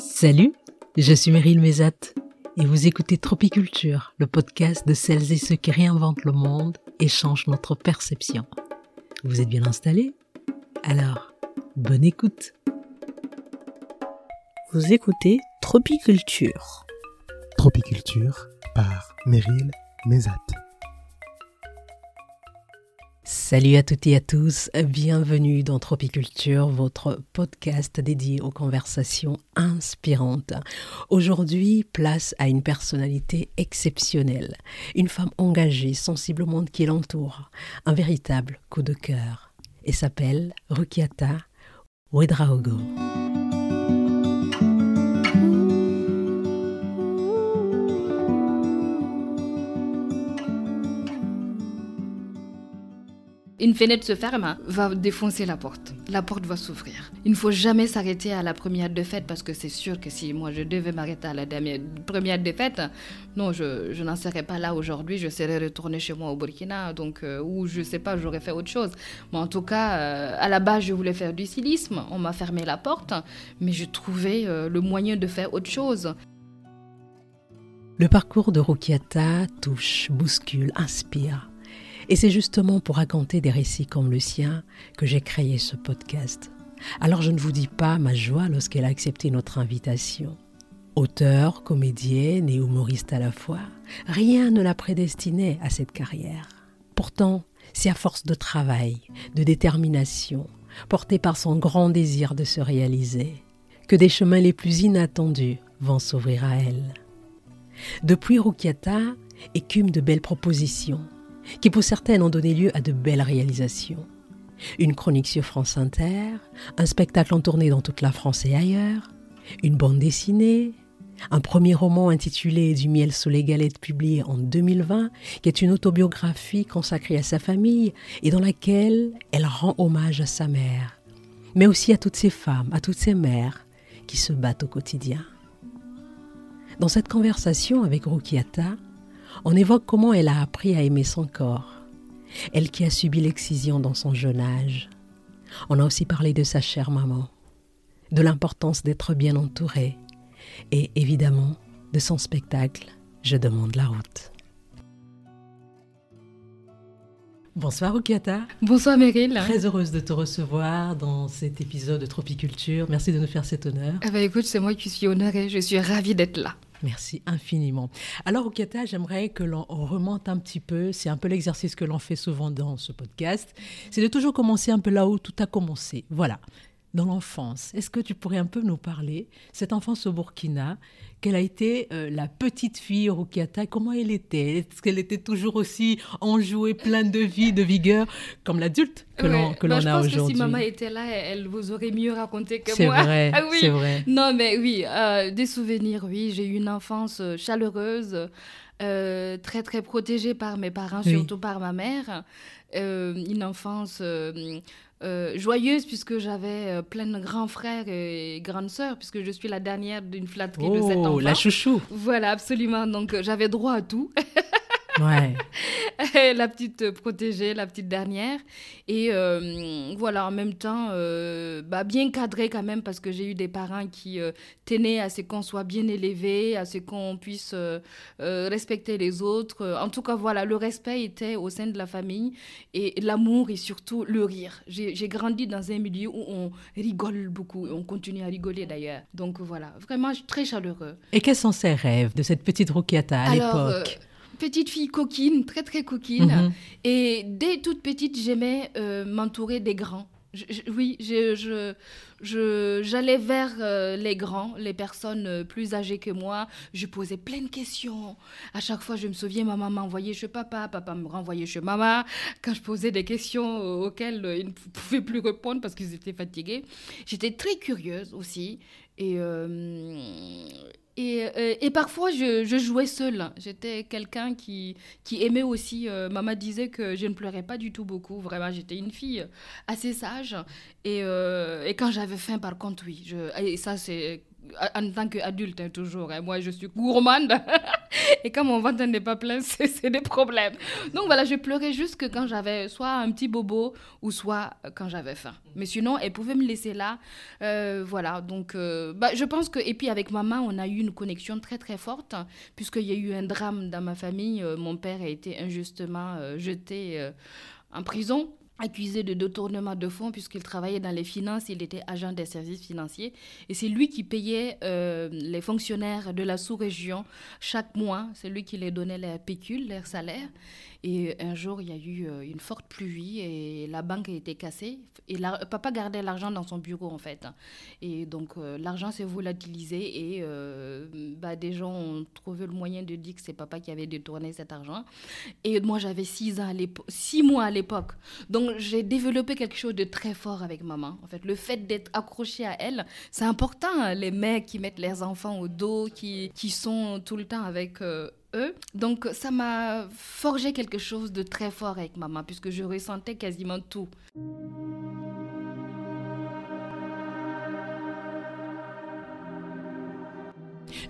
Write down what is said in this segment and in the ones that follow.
Salut, je suis Meryl Mézat et vous écoutez Tropiculture, le podcast de celles et ceux qui réinventent le monde et changent notre perception. Vous êtes bien installés? Alors, bonne écoute. Vous écoutez Tropiculture. Tropiculture par Meryl Mézat. Salut à toutes et à tous, bienvenue dans Tropiculture, votre podcast dédié aux conversations inspirantes. Aujourd'hui, place à une personnalité exceptionnelle, une femme engagée, sensible au monde qui l'entoure, un véritable coup de cœur, et s'appelle Rukiata Wedraogo. Une fenêtre se ferme, va défoncer la porte. La porte va s'ouvrir. Il ne faut jamais s'arrêter à la première défaite parce que c'est sûr que si moi je devais m'arrêter à la première défaite, non, je, je n'en serais pas là aujourd'hui. Je serais retourné chez moi au Burkina, donc euh, ou je sais pas, j'aurais fait autre chose. Mais en tout cas, euh, à la base, je voulais faire du stylisme. On m'a fermé la porte, mais je trouvais euh, le moyen de faire autre chose. Le parcours de Rukiata touche, bouscule, inspire. Et c'est justement pour raconter des récits comme le sien que j'ai créé ce podcast. Alors je ne vous dis pas ma joie lorsqu'elle a accepté notre invitation. Auteur, comédienne et humoriste à la fois, rien ne l'a prédestinée à cette carrière. Pourtant, c'est à force de travail, de détermination, portée par son grand désir de se réaliser, que des chemins les plus inattendus vont s'ouvrir à elle. Depuis Rukiata, écume de belles propositions, qui pour certaines ont donné lieu à de belles réalisations. Une chronique sur France Inter, un spectacle en tournée dans toute la France et ailleurs, une bande dessinée, un premier roman intitulé Du miel sous les galettes publié en 2020, qui est une autobiographie consacrée à sa famille et dans laquelle elle rend hommage à sa mère, mais aussi à toutes ces femmes, à toutes ces mères qui se battent au quotidien. Dans cette conversation avec Rukiata, on évoque comment elle a appris à aimer son corps, elle qui a subi l'excision dans son jeune âge. On a aussi parlé de sa chère maman, de l'importance d'être bien entourée et évidemment de son spectacle Je demande la route. Bonsoir Rukiata. Bonsoir Meryl. Très heureuse de te recevoir dans cet épisode de Tropiculture. Merci de nous faire cet honneur. Eh ben, écoute, c'est moi qui suis honorée. Je suis ravie d'être là. Merci infiniment. Alors, Rukiata, j'aimerais que l'on remonte un petit peu. C'est un peu l'exercice que l'on fait souvent dans ce podcast. C'est de toujours commencer un peu là où tout a commencé. Voilà dans l'enfance. Est-ce que tu pourrais un peu nous parler, cette enfance au Burkina, quelle a été euh, la petite fille Rukiata, comment elle était? Est-ce qu'elle était toujours aussi enjouée, pleine de vie, de vigueur, comme l'adulte que l'on a aujourd'hui Je pense que si maman était là, elle vous aurait mieux raconté que moi. C'est vrai, ah, oui. c'est vrai. Non, mais oui, euh, des souvenirs, oui. J'ai eu une enfance euh, chaleureuse, très, très protégée par mes parents, surtout par ma mère. une enfance euh, joyeuse puisque j'avais euh, plein de grands frères et grandes sœurs puisque je suis la dernière d'une flatterie de sept enfants. Oh, la chouchou. Voilà, absolument. Donc euh, j'avais droit à tout. Ouais. la petite protégée, la petite dernière. Et euh, voilà, en même temps, euh, bah, bien cadré quand même, parce que j'ai eu des parents qui euh, tenaient à ce qu'on soit bien élevé, à ce qu'on puisse respecter les autres. En tout cas, voilà, le respect était au sein de la famille et l'amour et surtout le rire. J'ai grandi dans un milieu où on rigole beaucoup et on continue à rigoler d'ailleurs. Donc voilà, vraiment très chaleureux. Et quels sont ces rêves de cette petite Rouquiata à l'époque? Petite fille coquine, très très coquine. Mhm. Et dès toute petite, j'aimais euh, m'entourer des grands. oui, je, je, j'allais vers euh, les grands, les personnes euh, plus âgées que moi. Je posais plein de questions. À chaque fois, je me souviens, ma maman m'envoyait chez papa, papa me renvoyait chez maman. Quand je posais des questions auxquelles ils ne pouvaient plus répondre parce qu'ils étaient fatigués. J'étais très curieuse aussi. Et, euh, et, parfois, je, jouais seule. J'étais quelqu'un qui, qui aimait aussi. Euh, maman disait que je ne pleurais pas du tout beaucoup. Vraiment, j'étais une fille assez sage. Et, euh, et quand j'avais faim, par contre, oui. Je, et ça, c'est en tant qu'adulte, hein, toujours. Hein. Moi, je suis gourmande. et quand mon ventre n'est pas plein, c'est des problèmes. Donc voilà, je pleurais juste que quand j'avais soit un petit bobo ou soit quand j'avais faim. Mais sinon, elle pouvait me laisser là. Euh, voilà, donc euh, bah, je pense que. Et puis avec maman, on a eu une connexion très très forte, puisqu'il y a eu un drame dans ma famille. Euh, mon père a été injustement jeté en prison accusé de détournement de fonds puisqu'il travaillait dans les finances, il était agent des services financiers et c'est lui qui payait euh, les fonctionnaires de la sous-région chaque mois, c'est lui qui les donnait les pécules, leurs salaires et un jour, il y a eu euh, une forte pluie et la banque a été cassée. Et papa gardait l'argent dans son bureau, en fait. Et donc, euh, l'argent s'est volatilisé et bah, des gens ont trouvé le moyen de dire que c'est papa qui avait détourné cet argent. Et moi, j'avais six, ans six mois à l'époque. Donc, j'ai développé quelque chose de très fort avec maman. En fait, le fait d'être accroché à elle, c'est important. Hein, les mecs qui mettent leurs enfants au dos, qui, qui sont tout le temps avec eux. Donc ça m'a forgé quelque chose de très fort avec maman, puisque je ressentais quasiment tout.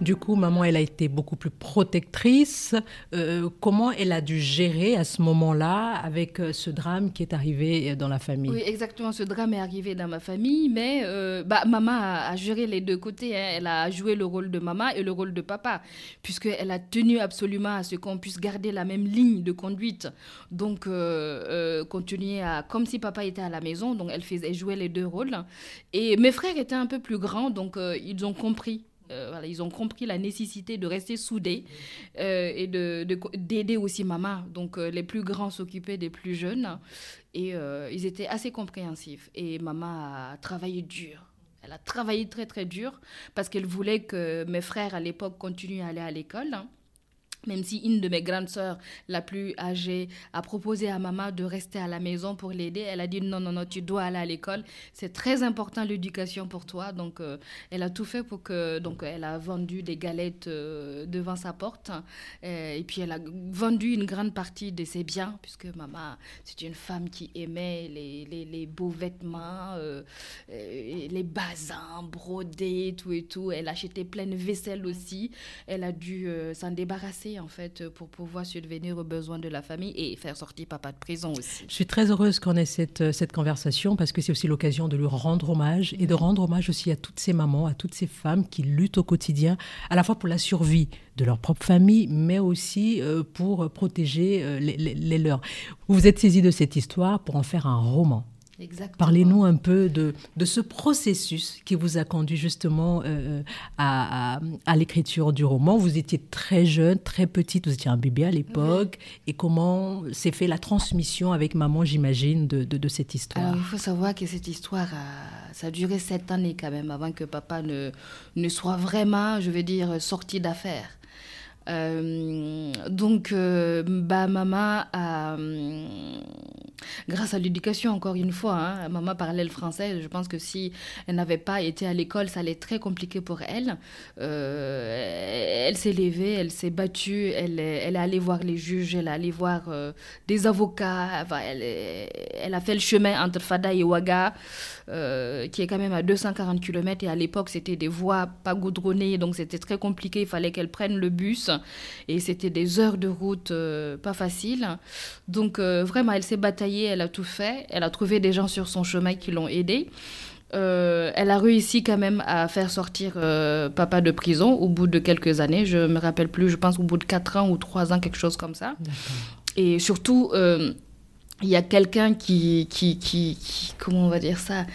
Du coup, maman, elle a été beaucoup plus protectrice. Euh, comment elle a dû gérer à ce moment-là avec euh, ce drame qui est arrivé dans la famille? Oui, exactement. Ce drame est arrivé dans ma famille, mais euh, bah, maman a, géré les deux côtés. Hein. Elle a joué le rôle de maman et le rôle de papa, puisqu'elle a tenu absolument à ce qu'on puisse garder la même ligne de conduite. Donc, continuer à, comme si papa était à la maison, donc elle, faisait, jouer les deux rôles. Et mes frères étaient un peu plus grands, donc ils ont compris euh, ils ont compris la nécessité de rester soudés euh, et d'aider de, aussi maman. Donc euh, les plus grands s'occupaient des plus jeunes et ils étaient assez compréhensifs. Et maman a travaillé dur. Elle a travaillé très très dur parce qu'elle voulait que mes frères à l'époque continuent à aller à l'école. Même si une de mes grandes sœurs, la plus âgée, a proposé à maman de rester à la maison pour l'aider, elle a dit non, non, non, tu dois aller à l'école. C'est très important l'éducation pour toi. Donc, euh, elle a tout fait pour que. Donc, elle a vendu des galettes euh, devant sa porte. Euh, et puis, elle a vendu une grande partie de ses biens, puisque maman, c'est une femme qui aimait les, les, les beaux vêtements, les basins brodés, tout et tout. Elle achetait plein de vaisselle aussi. Elle a dû s'en débarrasser en fait pour pouvoir subvenir aux besoins de la famille et faire sortir papa de prison aussi. Je suis très heureuse qu'on ait cette, cette conversation parce que c'est aussi l'occasion de lui rendre hommage et de rendre hommage aussi à toutes ces mamans, à toutes ces femmes qui luttent au quotidien, à la fois pour la survie de leur propre famille, mais aussi euh, pour protéger euh, les, les leurs. Vous vous êtes saisi de cette histoire pour en faire un roman. Parlez-nous un peu de, de, ce processus qui vous a conduit justement euh, à, à, l'écriture du roman. Vous étiez très jeune, très petite, vous étiez un bébé à l'époque. Et comment s'est fait la transmission avec maman, j'imagine, de, de, cette histoire Alors, il faut savoir que cette histoire, ça a duré sept années quand même avant que papa ne, ne soit vraiment, je veux dire, sorti d'affaires. Euh, donc, euh, bah, maman a, grâce à l'éducation, encore une fois, hein, maman parlait le français. Je pense que si elle n'avait pas été à l'école, ça allait être très compliqué pour elle. Euh, elle s'est levée, elle s'est battue, elle, elle est allée voir les juges, elle est allée voir des avocats. elle, elle, a fait le chemin entre Fada et Ouaga, qui est quand même à 240 km. Et à l'époque, c'était des voies pas goudronnées, donc c'était très compliqué. Il fallait qu'elle prenne le bus. Et c'était des heures de route euh, pas faciles. Donc euh, vraiment, elle s'est bataillée, elle a tout fait. Elle a trouvé des gens sur son chemin qui l'ont aidée. Euh, elle a réussi quand même à faire sortir papa de prison au bout de quelques années. Je me rappelle plus, je pense au bout de 4 ans ou 3 ans, quelque chose comme ça. Et surtout, il y a quelqu'un qui, qui, qui, comment on va dire ça,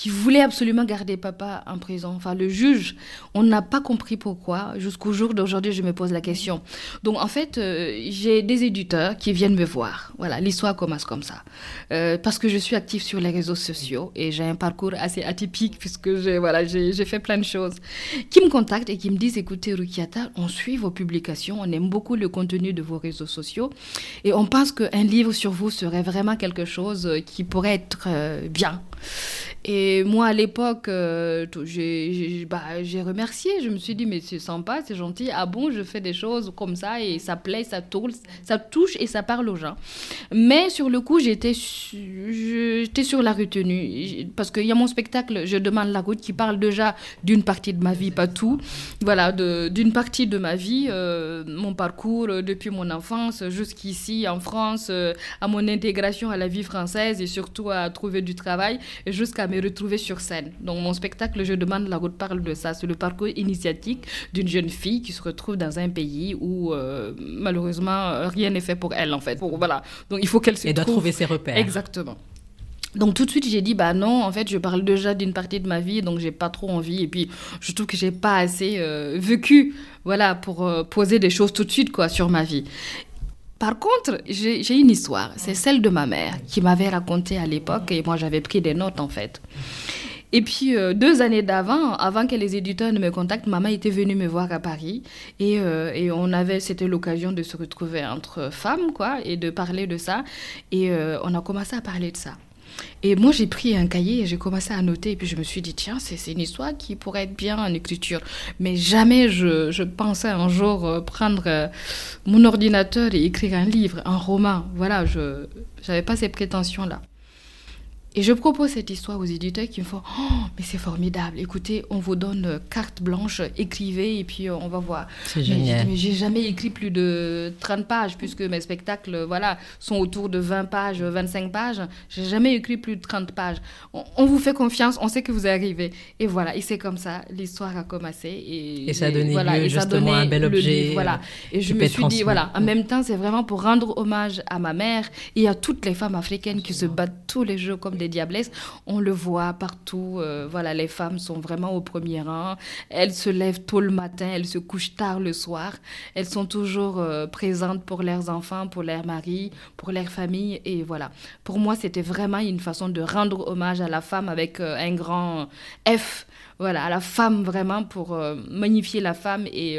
qui voulait absolument garder papa en prison. Enfin, le juge, on n'a pas compris pourquoi. Jusqu'au jour d'aujourd'hui, je me pose la question. Donc, en fait, euh, j'ai des éditeurs qui viennent me voir. Voilà, l'histoire commence comme ça. Euh, parce que je suis active sur les réseaux sociaux et j'ai un parcours assez atypique puisque j'ai voilà, j'ai fait plein de choses. Qui me contactent et qui me disent, écoutez, Rukiata, on suit vos publications, on aime beaucoup le contenu de vos réseaux sociaux et on pense qu'un livre sur vous serait vraiment quelque chose qui pourrait être euh, bien. Et moi, à l'époque, euh, j'ai bah, remercié. Je me suis dit, mais c'est sympa, c'est gentil. Ah bon, je fais des choses comme ça et ça plaît, ça touche, ça touche et ça parle aux gens. Mais sur le coup, j'étais sur la retenue. Parce qu'il y a mon spectacle, Je demande la route, qui parle déjà d'une partie de ma vie, pas tout. Voilà, d'une partie de ma vie, euh, mon parcours euh, depuis mon enfance jusqu'ici en France, à mon intégration à la vie française et surtout à trouver du travail jusqu'à me retrouver sur scène. Donc mon spectacle Je demande la route parle de ça. C'est le parcours initiatique d'une jeune fille qui se retrouve dans un pays où euh, malheureusement rien n'est fait pour elle en fait. voilà. Donc il faut qu'elle se Et doit trouver ses repères. Exactement. Donc tout de suite j'ai dit bah non en fait je parle déjà d'une partie de ma vie donc j'ai pas trop envie et puis je trouve que j'ai pas assez euh, vécu voilà pour euh, poser des choses tout de suite quoi sur ma vie par contre, j'ai une histoire. C'est celle de ma mère qui m'avait raconté à l'époque et moi j'avais pris des notes en fait. Et puis euh, deux années d'avant, avant que les éditeurs ne me contactent, maman était venue me voir à Paris et, euh, et on avait, c'était l'occasion de se retrouver entre femmes quoi et de parler de ça et euh, on a commencé à parler de ça. Et moi, j'ai pris un cahier et j'ai commencé à noter. Et puis, je me suis dit, tiens, c'est une histoire qui pourrait être bien en écriture. Mais jamais je, je pensais un jour euh, prendre euh, mon ordinateur et écrire un livre, un roman. Voilà, je n'avais pas ces prétentions-là. Et je propose cette histoire aux éditeurs qui me font Oh, mais c'est formidable, écoutez, on vous donne euh, carte blanche, écrivez et puis euh, on va voir. C'est génial. Mais j'ai jamais écrit plus de 30 pages puisque mes spectacles voilà, sont autour de 20 pages, 25 pages. J'ai jamais écrit plus de 30 pages. On, vous fait confiance, on sait que vous arrivez. Et voilà, et c'est comme ça, l'histoire a commencé. Et, et ça a donné lieu justement un bel objet. voilà. Et je me suis dit, voilà, en même temps, c'est vraiment pour rendre hommage à ma mère et à toutes les femmes africaines qui se battent tous les jours comme des diablesses. On le voit partout. Euh, voilà, les femmes sont vraiment au premier rang. Elles se lèvent tôt le matin, elles se couchent tard le soir. Elles sont toujours euh, présentes pour leurs enfants, pour leurs maris, pour leurs familles. Et voilà. Pour moi, c'était vraiment une façon de rendre hommage à la femme avec euh, un grand F. Voilà, à la femme vraiment pour magnifier la femme et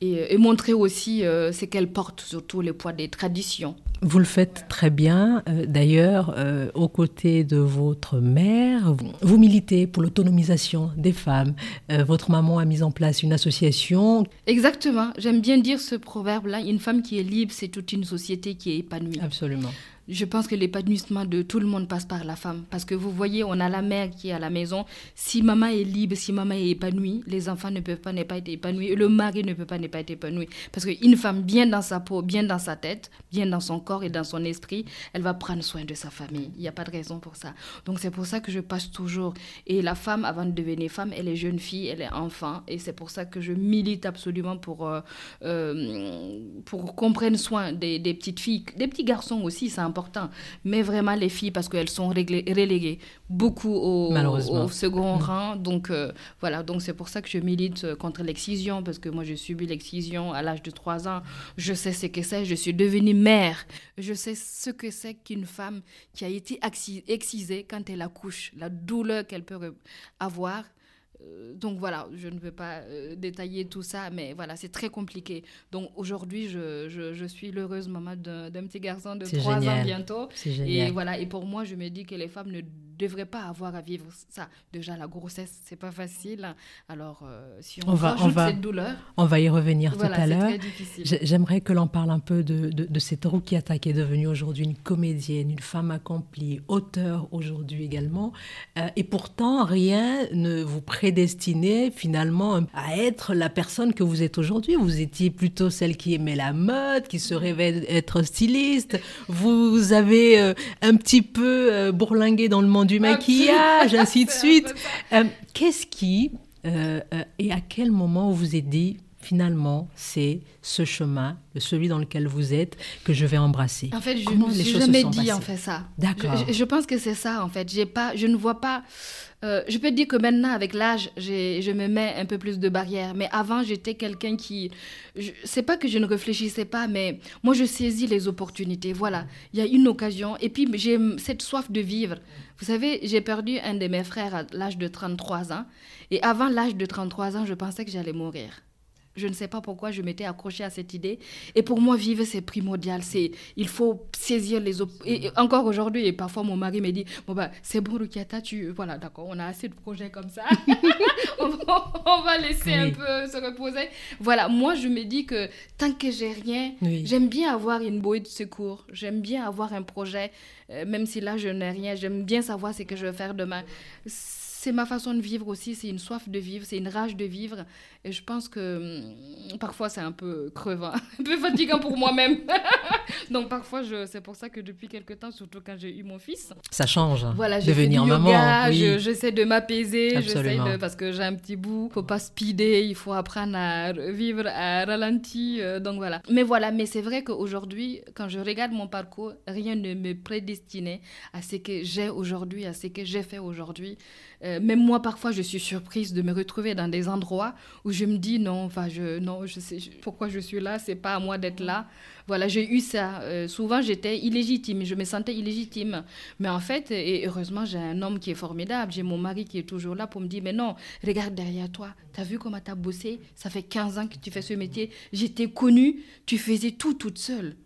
et, montrer aussi ce qu'elle porte, surtout les poids des traditions. Vous le faites très bien. Euh, d'ailleurs, euh, aux côtés de votre mère, vous militez pour l'autonomisation des femmes. votre maman a mis en place une association. Exactement. J'aime bien dire ce proverbe-là. Une femme qui est libre, c'est toute une société qui est épanouie. Absolument je pense que l'épanouissement de tout le monde passe par la femme. Parce que vous voyez, on a la mère qui est à la maison. Si maman est libre, si maman est épanouie, les enfants ne peuvent pas ne pas être épanouis. Le mari ne peut pas ne pas être épanoui. Parce qu'une femme bien dans sa peau, bien dans sa tête, bien dans son corps et dans son esprit, elle va prendre soin de sa famille. Il n'y a pas de raison pour ça. Donc c'est pour ça que je passe toujours. Et la femme, avant de devenir femme, elle est jeune fille, elle est enfant. Et c'est pour ça que je milite absolument pour, euh, euh, pour qu'on prenne soin des, des petites filles. Des petits garçons aussi, c'est important mais vraiment les filles, parce qu'elles sont reléguées beaucoup au, au second mm. rang. Donc euh, voilà, donc c'est pour ça que je milite euh, contre l'excision, parce que moi j'ai subi l'excision à l'âge de 3 ans. Je sais ce que c'est, je suis devenue mère. Je sais ce que c'est qu'une femme qui a été excisée quand elle accouche, la douleur qu'elle peut avoir. Euh, donc voilà, je ne veux pas euh, détailler tout ça, mais voilà, c'est très compliqué. Donc aujourd'hui, je, je, suis l'heureuse maman d'un petit garçon de 3 ans bientôt. Et voilà, et pour moi, je me dis que les femmes ne devrait pas avoir à vivre ça. Déjà, la grossesse, c'est pas facile. Alors, euh, si on, va, rajoute cette douleur... On va y revenir tout à l'heure. J'aimerais que l'on parle un peu de, de, cette Rukiata qui est devenue aujourd'hui une comédienne, une femme accomplie, auteur aujourd'hui également. Euh, et pourtant, rien ne vous prédestinait finalement à être la personne que vous êtes aujourd'hui. Vous étiez plutôt celle qui aimait la mode, qui se rêvait être styliste. Vous avez euh, un petit peu bourlingué dans le monde du maquillage, ainsi de suite. Euh, qu'est-ce qui, euh, euh, et à quel moment vous vous êtes dit, finalement, c'est ce chemin, celui dans lequel vous êtes, que je vais embrasser. En fait, je n'ai jamais dit en fait ça. D'accord. Je, pense que c'est ça en fait. J'ai pas, je ne vois pas. Euh, je peux te dire que maintenant, avec l'âge, je me mets un peu plus de barrières. Mais avant, j'étais quelqu'un qui. C'est pas que je ne réfléchissais pas, mais moi, je saisis les opportunités. Voilà, il y a une occasion. Et puis, j'ai cette soif de vivre. Vous savez, j'ai perdu un de mes frères à l'âge de 33 ans. Et avant l'âge de 33 ans, je pensais que j'allais mourir. Je ne sais pas pourquoi je m'étais accrochée à cette idée. Et pour moi, vivre, c'est primordial. C'est, il faut saisir les... Et, encore aujourd'hui, et parfois mon mari me dit, bon bah, c'est bon, Rukiata, tu... Voilà, d'accord, on a assez de projets comme ça. on, va, laisser un peu se reposer. Voilà, moi, je me dis que tant que j'ai rien, j'aime bien avoir une bouée de secours. J'aime bien avoir un projet, euh, même si là, je n'ai rien. J'aime bien savoir ce que je vais faire demain c'est ma façon de vivre aussi, c'est une soif de vivre, c'est une rage de vivre. Et je pense que hum, parfois c'est un peu crevant, un peu fatigant pour moi-même. Donc parfois, c'est pour ça que depuis quelques temps, surtout quand j'ai eu mon fils, ça change. Hein, voilà, devenir maman. J'essaie de m'apaiser, de parce que j'ai un petit bout. Faut pas speeder, il faut apprendre à vivre à ralenti. Euh, donc voilà. Mais voilà, mais c'est vrai qu'aujourd'hui, quand je regarde mon parcours, rien ne me prédestinait à ce que j'ai aujourd'hui, à ce que j'ai fait aujourd'hui. Euh, même moi, parfois, je suis surprise de me retrouver dans des endroits où je me dis non, enfin, je, non, je sais pourquoi je suis là, c'est pas à moi d'être là. Voilà, j'ai eu ça. Euh, souvent, j'étais illégitime, je me sentais illégitime. Mais en fait, et heureusement, j'ai un homme qui est formidable. J'ai mon mari qui est toujours là pour me dire, mais non, regarde derrière toi. Tu as vu comment tu as bossé? Ça fait 15 ans que tu fais ce métier. J'étais connue, tu faisais tout toute seule.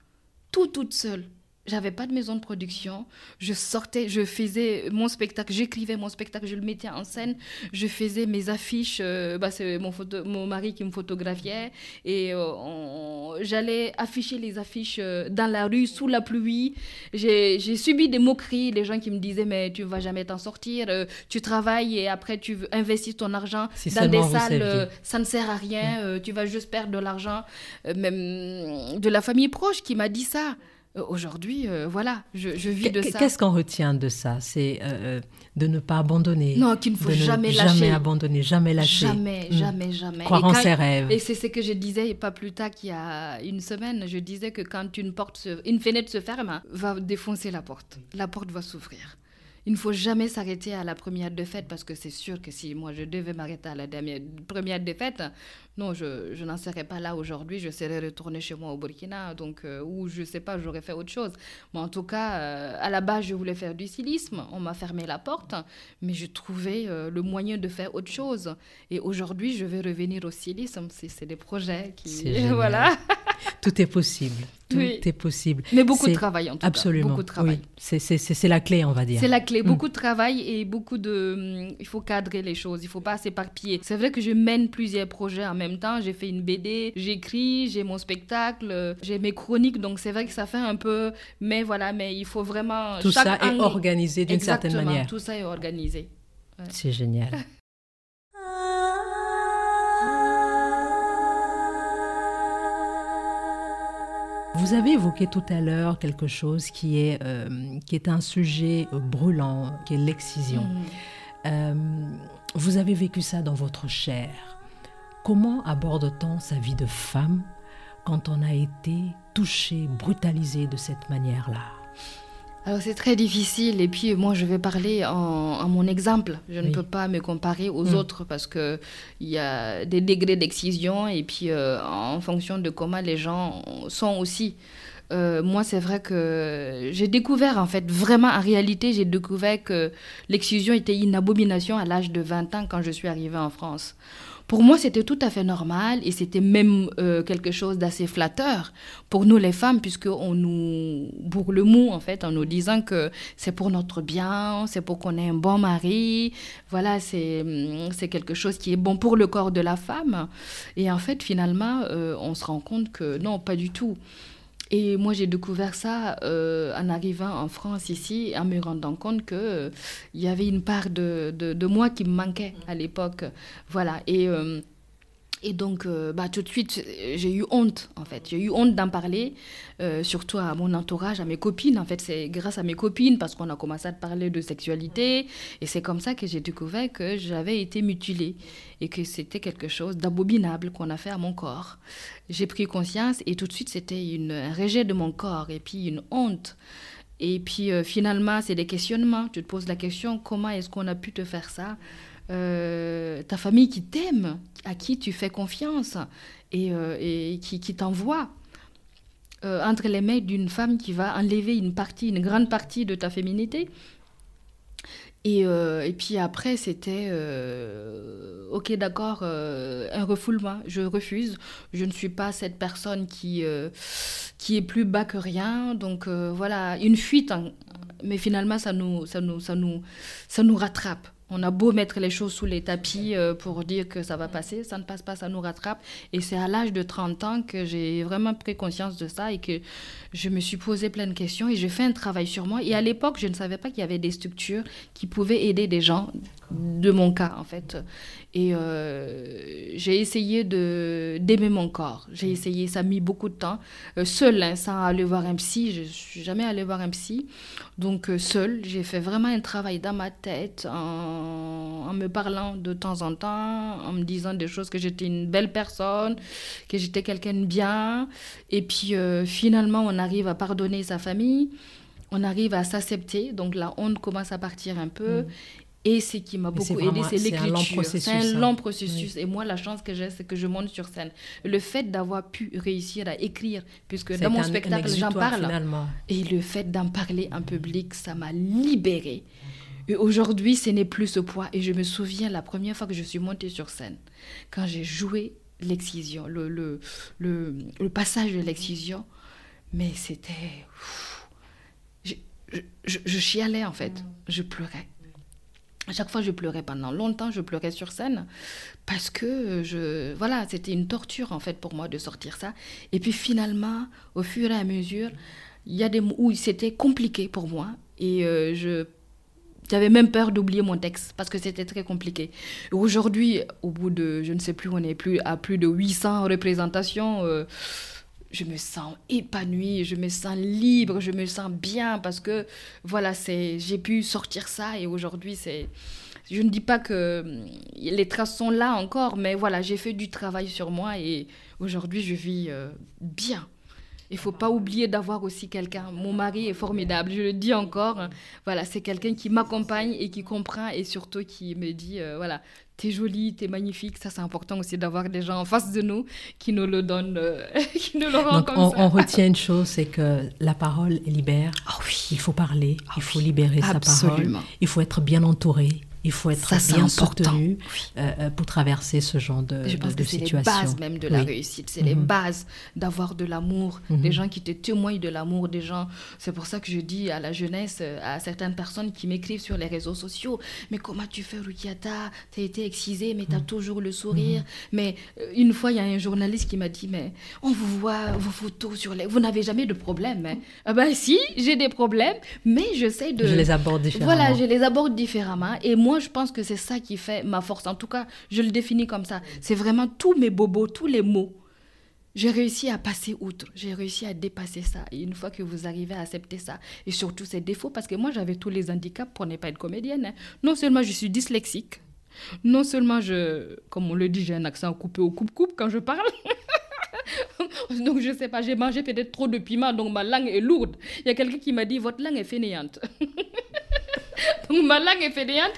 Tout toute seule. J'avais pas de maison de production. Je sortais, je faisais mon spectacle, j'écrivais mon spectacle, je le mettais en scène. Je faisais mes affiches. Euh, bah, c'est mon, photo, mon mari qui me photographiait. Et euh, j'allais afficher les affiches euh, dans la rue sous la pluie. J'ai subi des moqueries, des gens qui me disaient Mais tu vas jamais t'en sortir. tu travailles et après tu investis ton argent dans des salles. ça ne sert à rien. tu vas juste perdre de l'argent. même de la famille proche qui m'a dit ça. Euh, aujourd'hui, euh, voilà, je, vis de ça. Qu'est-ce qu'on retient de ça? C'est euh, de ne pas abandonner. Non, qu'il ne faut jamais lâcher. Jamais abandonner, jamais lâcher. Jamais, hmm. jamais, jamais. Croire en ses rêves. Et c'est ce que je disais pas plus tard qu'il y a une semaine. Je disais que quand une, porte une fenêtre se ferme, va défoncer la porte. La porte va s'ouvrir il ne faut jamais s'arrêter à la première défaite parce que c'est sûr que si moi je devais m'arrêter à la dernière, première défaite, non, je, je n'en serais pas là aujourd'hui, je serais retourné chez moi au Burkina, donc, euh, ou je ne sais pas, j'aurais fait autre chose. Mais en tout cas, euh, à la base, je voulais faire du stylisme, on m'a fermé la porte, mais je trouvais euh, le moyen de faire autre chose. Et aujourd'hui, je vais revenir au stylisme, c'est des projets qui... voilà. Tout est possible. Tout est possible. Mais beaucoup de travail en tout absolument, cas. Beaucoup de travail. Oui. C'est la clé, on va dire. C'est la clé. Mm. Beaucoup de travail et beaucoup de. Hum, il faut cadrer les choses. Il ne faut pas s'éparpiller. C'est vrai que je mène plusieurs projets en même temps. J'ai fait une BD, j'écris, j'ai mon spectacle, j'ai mes chroniques. Donc c'est vrai que ça fait un peu. Mais voilà, mais il faut vraiment. Tout ça est organisé d'une certaine manière. Tout ça est organisé. C'est génial. Vous avez évoqué tout à l'heure quelque chose qui est, euh, qui est un sujet brûlant, qui est l'excision. Mm. Euh, vous avez vécu ça dans votre chair. Comment aborde-t-on sa vie de femme quand on a été touché, brutalisé de cette manière-là? Alors c'est très difficile et puis moi je vais parler en, mon exemple. Je ne peux pas me comparer aux mm. autres parce que il y a des degrés d'excision et puis euh, en fonction de comment les gens sont aussi. Euh, moi, c'est vrai que j'ai découvert, en fait, vraiment, en réalité, j'ai découvert que l'excision était une abomination à l'âge de 20 ans quand je suis arrivée en France. Pour moi, c'était tout à fait normal et c'était même euh, quelque chose d'assez flatteur pour nous les femmes, puisqu'on nous bourre le mou, en fait, en nous disant que c'est pour notre bien, c'est pour qu'on ait un bon mari. Voilà, c'est quelque chose qui est bon pour le corps de la femme. Et en fait, finalement, euh, on se rend compte que non, pas du tout. Et moi, j'ai découvert ça euh, en arrivant en France ici, en me rendant compte qu'il euh, y avait une part de, de, moi qui me manquait à l'époque. Voilà. Et. Et donc, euh, bah, tout de suite, j'ai eu honte, en fait. J'ai eu honte d'en parler, euh, surtout à mon entourage, à mes copines. En fait, c'est grâce à mes copines, parce qu'on a commencé à parler de sexualité. Et c'est comme ça que j'ai découvert que j'avais été mutilée et que c'était quelque chose d'abominable qu'on a fait à mon corps. J'ai pris conscience et tout de suite, c'était un rejet de mon corps et puis une honte. Et puis, euh, finalement, c'est des questionnements. Tu te poses la question, comment est-ce qu'on a pu te faire ça? Euh, ta famille qui t'aime, à qui tu fais confiance et, euh, qui, t'envoie euh, entre les mains d'une femme qui va enlever une partie, une grande partie de ta féminité. Et, puis après, c'était ok, d'accord, un refoulement. Je refuse. Je ne suis pas cette personne qui, qui est plus bas que rien. Donc voilà, une fuite. hein. Mais finalement, ça nous, ça nous, ça nous, ça nous rattrape. On a beau mettre les choses sous les tapis euh, pour dire que ça va passer, ça ne passe pas, ça nous rattrape. Et c'est à l'âge de 30 ans que j'ai vraiment pris conscience de ça et que je me suis posé plein de questions et j'ai fait un travail sur moi. Et à l'époque, je ne savais pas qu'il y avait des structures qui pouvaient aider des gens de mon cas, en fait. Et euh, j'ai essayé de d'aimer mon corps. J'ai essayé, ça a mis beaucoup de temps. Euh, seule, hein, sans aller voir un psy, je suis jamais allée voir un psy. Donc euh, seule, j'ai fait vraiment un travail dans ma tête en, en me parlant de temps en temps, en me disant des choses que j'étais une belle personne, que j'étais quelqu'un de bien. Et puis euh, finalement, on arrive à pardonner sa famille. On arrive à s'accepter, donc la honte commence à partir un peu. Mm. Et ce qui m'a beaucoup aidé, c'est c'est un long l'écriture. processus, C'est un hein. long processus. Et moi, la chance que j'ai, c'est que je monte sur scène. Le fait d'avoir pu réussir à écrire, puisque dans mon un- spectacle, j'en parle. finalement. Et le fait d'en parler en public, ça m'a libérée. Et aujourd'hui, ce n'est plus ce poids. Et je me souviens la première fois que je suis montée sur scène, quand j'ai joué l'excision, le, le, le, le passage de l'excision, mais c'était... Je, je, je- je chialais en fait, je pleurais. À chaque fois, je pleurais pendant longtemps, je pleurais sur scène parce que je, voilà, c'était une torture en fait pour moi de sortir ça. Et puis finalement, au fur et à mesure, il y a des où c'était compliqué pour moi et euh, je j'avais même peur d'oublier mon texte parce que c'était très compliqué. Aujourd'hui, au bout de, je ne sais plus, on est plus à plus de 800 représentations. euh, je me sens épanouie, je me sens libre, je me sens bien parce que voilà, c'est j'ai pu sortir ça et aujourd'hui c'est je ne dis pas que hum, les traces sont là encore, mais voilà, j'ai fait du travail sur moi et aujourd'hui je vis euh, bien. Il faut pas oublier d'avoir aussi quelqu'un. Mon mari est formidable, je le dis encore. Voilà, c'est quelqu'un qui m'accompagne et qui comprend et surtout qui me dit euh, voilà, t'es jolie, t'es magnifique. Ça, c'est important aussi d'avoir des gens en face de nous qui nous le donnent, euh, qui nous le rendent comme on, ça. on retient une chose, c'est que la parole libère. Ah oui. Il faut parler, Ah il faut oui, libérer sa parole. absolument. Il faut être bien entouré. Il faut être Ça, bien important. soutenu Oui. euh, euh, pour traverser ce genre de, Je pense de, que de c'est les situation. bases même de la Oui. réussite. C'est les Mhm. bases d'avoir de l'amour, Mhm. des gens qui te témoignent de l'amour, des gens. C'est pour ça que je dis à la jeunesse, euh, à certaines personnes qui m'écrivent sur les réseaux sociaux, mais comment tu fais, Rukiata? T'as été excisée, mais t'as Mhm. toujours le sourire. Mais une fois, il y a un journaliste qui m'a dit, mais on vous voit vos photos sur les. Vous n'avez jamais de problème. Hein? Ah ben si, j'ai des problèmes, mais j'essaie de. Je les aborde différemment. Voilà, je les aborde différemment. Et moi, je pense que c'est ça qui fait ma force. En tout cas, je le définis comme ça. C'est vraiment tous mes bobos, tous les mots. J'ai réussi à passer outre, j'ai réussi à dépasser ça. Et une fois que vous arrivez à accepter ça, et surtout ses défauts, parce que moi j'avais tous les handicaps pour ne pas être comédienne. hein. Non seulement je suis dyslexique, non seulement je, comme on le dit, j'ai un accent coupé au coupe-coupe quand je parle. donc je sais pas, j'ai mangé peut-être trop de piment, donc ma langue est lourde. Il y a quelqu'un qui m'a dit, votre langue est fainéante. donc ma langue est fainéante,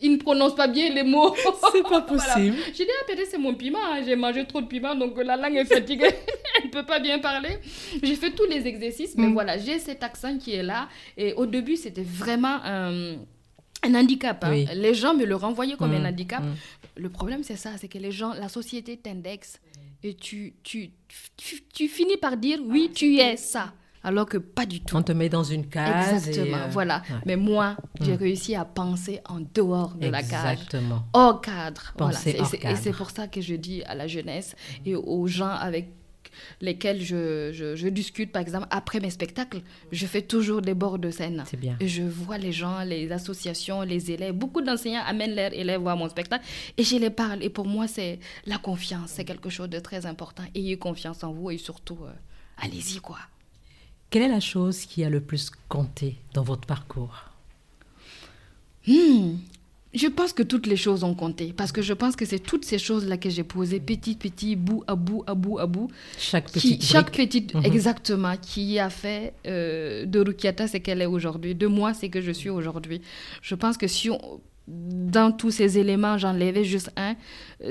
il ne prononce pas bien les mots. C'est pas Voilà. possible. J'ai dit, ah, peut-être c'est mon piment, hein, j'ai mangé trop de piment, donc la langue est fatiguée, elle ne peut pas bien parler. J'ai fait tous les exercices, mais Mm. voilà, j'ai cet accent qui est là. Et au début, c'était vraiment un, un handicap. hein. Oui. Les gens me le renvoyaient comme Mm, un handicap. mm. Le problème, c'est ça, c'est que les gens, la société t'indexe et tu, tu, tu, tu finis par dire, oui, tu es ça, alors que pas du tout. On te met dans une case. et, Exactement, euh, voilà. ouais. Mais moi, j'ai Mm. réussi à penser en dehors de la cage Exactement. hors cadre. Voilà. Penser C'est- hors Et cadre. c'est pour ça que je dis à la jeunesse et aux gens avec lesquels je, je, je discute, par exemple, après mes spectacles, je fais toujours des bords de scène. C'est bien. Et je vois les gens, les associations, les élèves. Beaucoup d'enseignants amènent leurs élèves voir mon spectacle et je les parle. Et pour moi, c'est la confiance. C'est quelque chose de très important. Ayez confiance en vous et surtout, euh, allez-y, quoi. Quelle est la chose qui a le plus compté dans votre parcours? Hmm. Je pense que toutes les choses ont compté parce que je pense que c'est toutes ces choses-là que j'ai posées petit, petit, bout à bout, à bout, à bout. Chaque Qui, petite chaque brique. petite, Mhm. exactement, qui a fait euh, de Rukiata ce qu'elle est aujourd'hui, de moi ce que je suis aujourd'hui. Je pense que si on, dans tous ces éléments, j'enlevais juste un,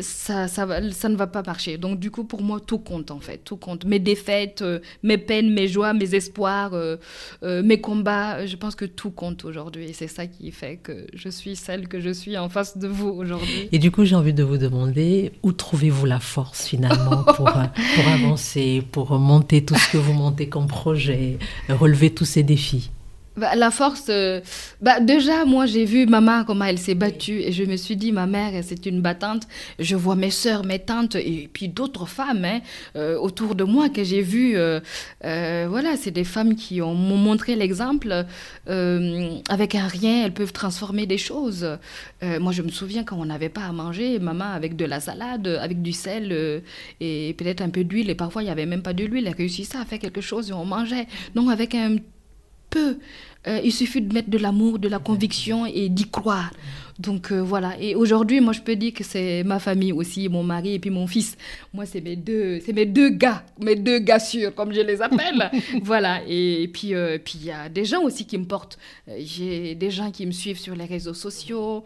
ça, ça, ne va pas marcher. Donc, du coup, pour moi, tout compte, en fait. Tout compte. Mes défaites, euh, mes peines, mes joies, mes espoirs, euh, euh, mes combats, je pense que tout compte aujourd'hui. Et c'est ça qui fait que je suis celle que je suis en face de vous aujourd'hui. Et du coup, j'ai envie de vous demander, où trouvez-vous la force, finalement, pour, pour avancer, pour monter tout ce que vous montez comme projet, relever tous ces défis? Bah, la force, euh, bah, déjà, moi, j'ai vu maman, comment elle s'est battue, et je me suis dit, ma mère, c'est une battante. Je vois mes soeurs, mes tantes, et puis d'autres femmes hein, euh, autour de moi que j'ai vues. Euh, voilà, c'est des femmes qui m'ont montré l'exemple. avec un rien, elles peuvent transformer des choses. moi, je me souviens quand on n'avait pas à manger, maman, avec de la salade, avec du sel et peut-être un peu d'huile, et parfois, il n'y avait même pas de l'huile, elle réussissait à faire quelque chose et on mangeait. Donc, avec un peu euh, il suffit de mettre de l'amour, de la conviction et d'y croire. Donc euh, voilà. Et aujourd'hui, moi, je peux dire que c'est ma famille aussi, mon mari et puis mon fils. Moi, c'est mes deux, c'est mes deux gars, mes deux gars sûrs, comme je les appelle. voilà. Et, puis, euh, puis il y a des gens aussi qui me portent. J'ai des gens qui me suivent sur les réseaux sociaux.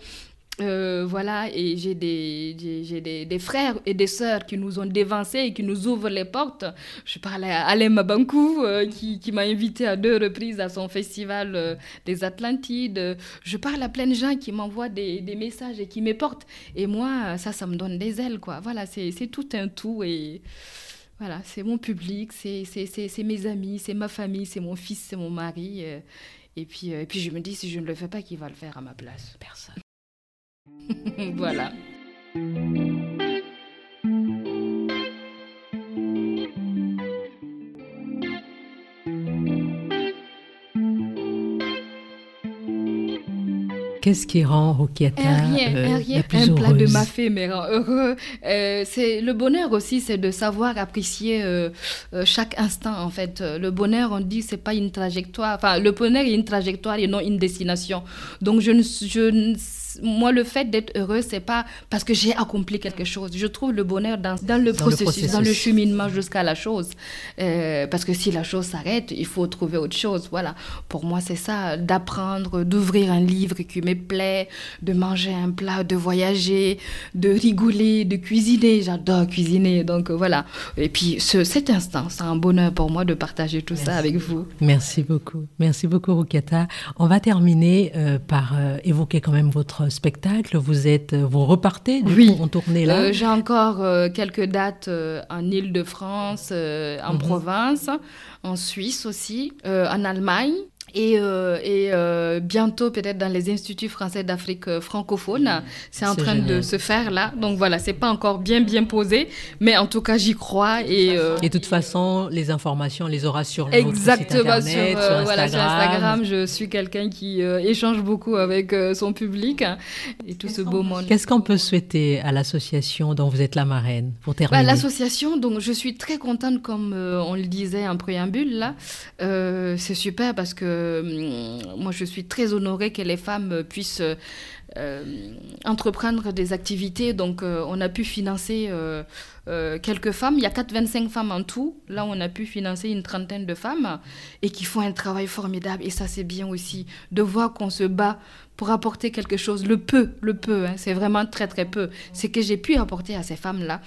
Euh, voilà, et j'ai des, j'ai des, des, frères et des sœurs qui nous ont dévancés et qui nous ouvrent les portes. Je parle à Alain Mabankou, euh, qui, qui m'a invité à deux reprises à son festival euh, des Atlantides. Je parle à plein de gens qui m'envoient des, des, messages et qui me portent. Et moi, ça, ça me donne des ailes, quoi. Voilà, c'est tout un tout. Et voilà, c'est mon public, c'est mes amis, c'est ma famille, c'est mon fils, c'est mon mari. Et puis, et puis je me dis, si je ne le fais pas, qui va le faire à ma place? Personne. voilà. Qu'est-ce qui rend Rokiata rien, euh, rien. La plus un plat de mafé heureux. Euh, c'est le bonheur aussi, c'est de savoir apprécier euh, chaque instant en fait. Le bonheur, on dit, c'est pas une trajectoire. Enfin, le bonheur est une trajectoire et non une destination. Donc je ne, je ne moi, le fait d'être heureux, c'est pas parce que j'ai accompli quelque chose. Je trouve le bonheur dans, dans, le, processus, dans le cheminement jusqu'à la chose. Euh, parce que si la chose s'arrête, il faut trouver autre chose. Voilà. Pour moi, c'est ça, d'apprendre, d'ouvrir un livre qui me plaît, de manger un plat, de voyager, de rigoler, de cuisiner. J'adore cuisiner. Donc voilà. Et puis, ce, cet instant, c'est un bonheur pour moi de partager tout ça avec vous. Merci beaucoup. Merci beaucoup, Rukata. On va terminer euh, par euh, évoquer quand même votre spectacle. Vous êtes, vous repartez du oui. en tournée là. Euh, j'ai encore euh, quelques dates euh, en Île-de-France, en mhm. province, en Suisse aussi, en Allemagne. Et, euh, et euh, bientôt, peut-être dans les instituts français d'Afrique euh, francophone, c'est en train de se faire là. Donc voilà, c'est pas encore bien bien posé, mais en tout cas, j'y crois. Et, et de toute façon, les informations, les aura sur le Exactement, site internet, sur, Instagram. Voilà, sur Instagram. Je suis quelqu'un qui échange beaucoup avec son public et tout ce beau monde. Qu'est-ce qu'on peut souhaiter à l'association dont vous êtes la marraine pour bah, terminer? L'association, donc je suis très contente, comme on le disait en préambule là. c'est super parce que euh, moi, je suis très honorée que les femmes puissent euh, entreprendre des activités. Donc, euh, on a pu financer quelques femmes. Il y a 4-25 femmes en tout. Là, on a pu financer une trentaine de femmes et qui font un travail formidable. Et ça, c'est bien aussi de voir qu'on se bat pour apporter quelque chose. Le peu, le peu, hein, c'est vraiment très, très peu. C'est que j'ai pu apporter à ces femmes-là.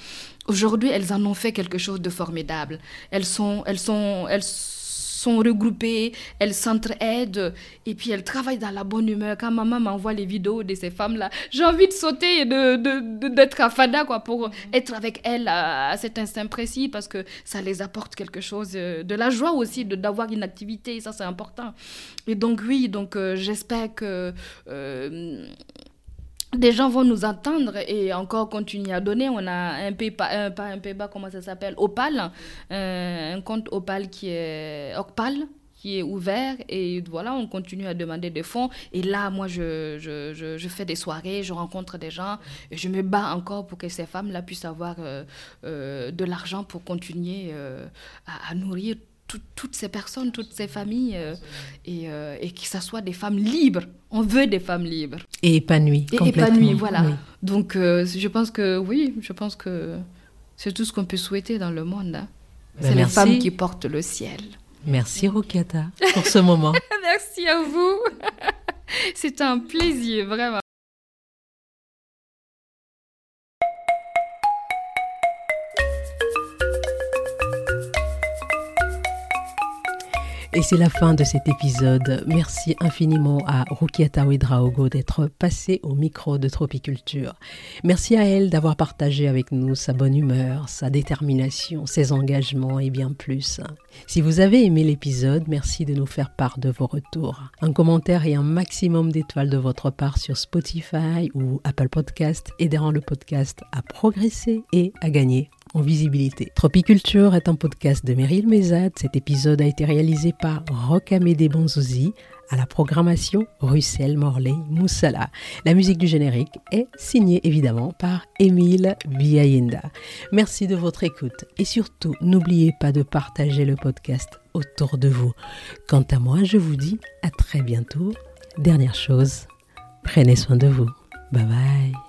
Aujourd'hui, elles en ont fait quelque chose de formidable. Elles sont, elles sont, elles regroupées, elles s'entraident et puis elles travaillent dans la bonne humeur. Quand maman m'envoie les vidéos de ces femmes-là, j'ai envie de sauter et d'être de, de, à Fada quoi, pour être avec elles à, cet instant précis parce que ça les apporte quelque chose, euh, de la joie aussi d'avoir une activité, ça c'est important. Et donc oui, donc euh, j'espère que... Euh, des gens vont nous entendre et encore continuer à donner. On a un PayPal, pas un PayPal, comment ça s'appelle Opal, un compte Opal qui est Ocpal qui est ouvert et voilà, on continue à demander des fonds. Et là, moi, je, fais des soirées, je rencontre des gens et je me bats encore pour que ces femmes-là puissent avoir euh, euh, de l'argent pour continuer euh, à nourrir toutes ces personnes, toutes ces familles, euh, et, euh, et, que ce soit des femmes libres. On veut des femmes libres. Et épanouies. Et épanouies, voilà. Donc, euh, je pense que oui, je pense que c'est tout ce qu'on peut souhaiter dans le monde. Hein. Ben, c'est les femmes qui portent le ciel. Merci, Rokata, pour ce moment. merci à vous. C'est un plaisir, vraiment. Et c'est la fin de cet épisode. Merci infiniment à Rukiata Ouedraogo d'être passée au micro de Tropiculture. Merci à elle d'avoir partagé avec nous sa bonne humeur, sa détermination, ses engagements et bien plus. Si vous avez aimé l'épisode, merci de nous faire part de vos retours. Un commentaire et un maximum d'étoiles de votre part sur Spotify ou Apple Podcast aideront le podcast à progresser et à gagner en visibilité. Tropiculture est un podcast de Meryl Mézad. Cet épisode a été réalisé par Rocamédé Bonzouzi à la programmation Russell Morley Moussala. La musique du générique est signée évidemment par Émile Biayenda. Merci de votre écoute et surtout n'oubliez pas de partager le podcast autour de vous. Quant à moi, je vous dis à très bientôt. Dernière chose, prenez soin de vous. Bye bye.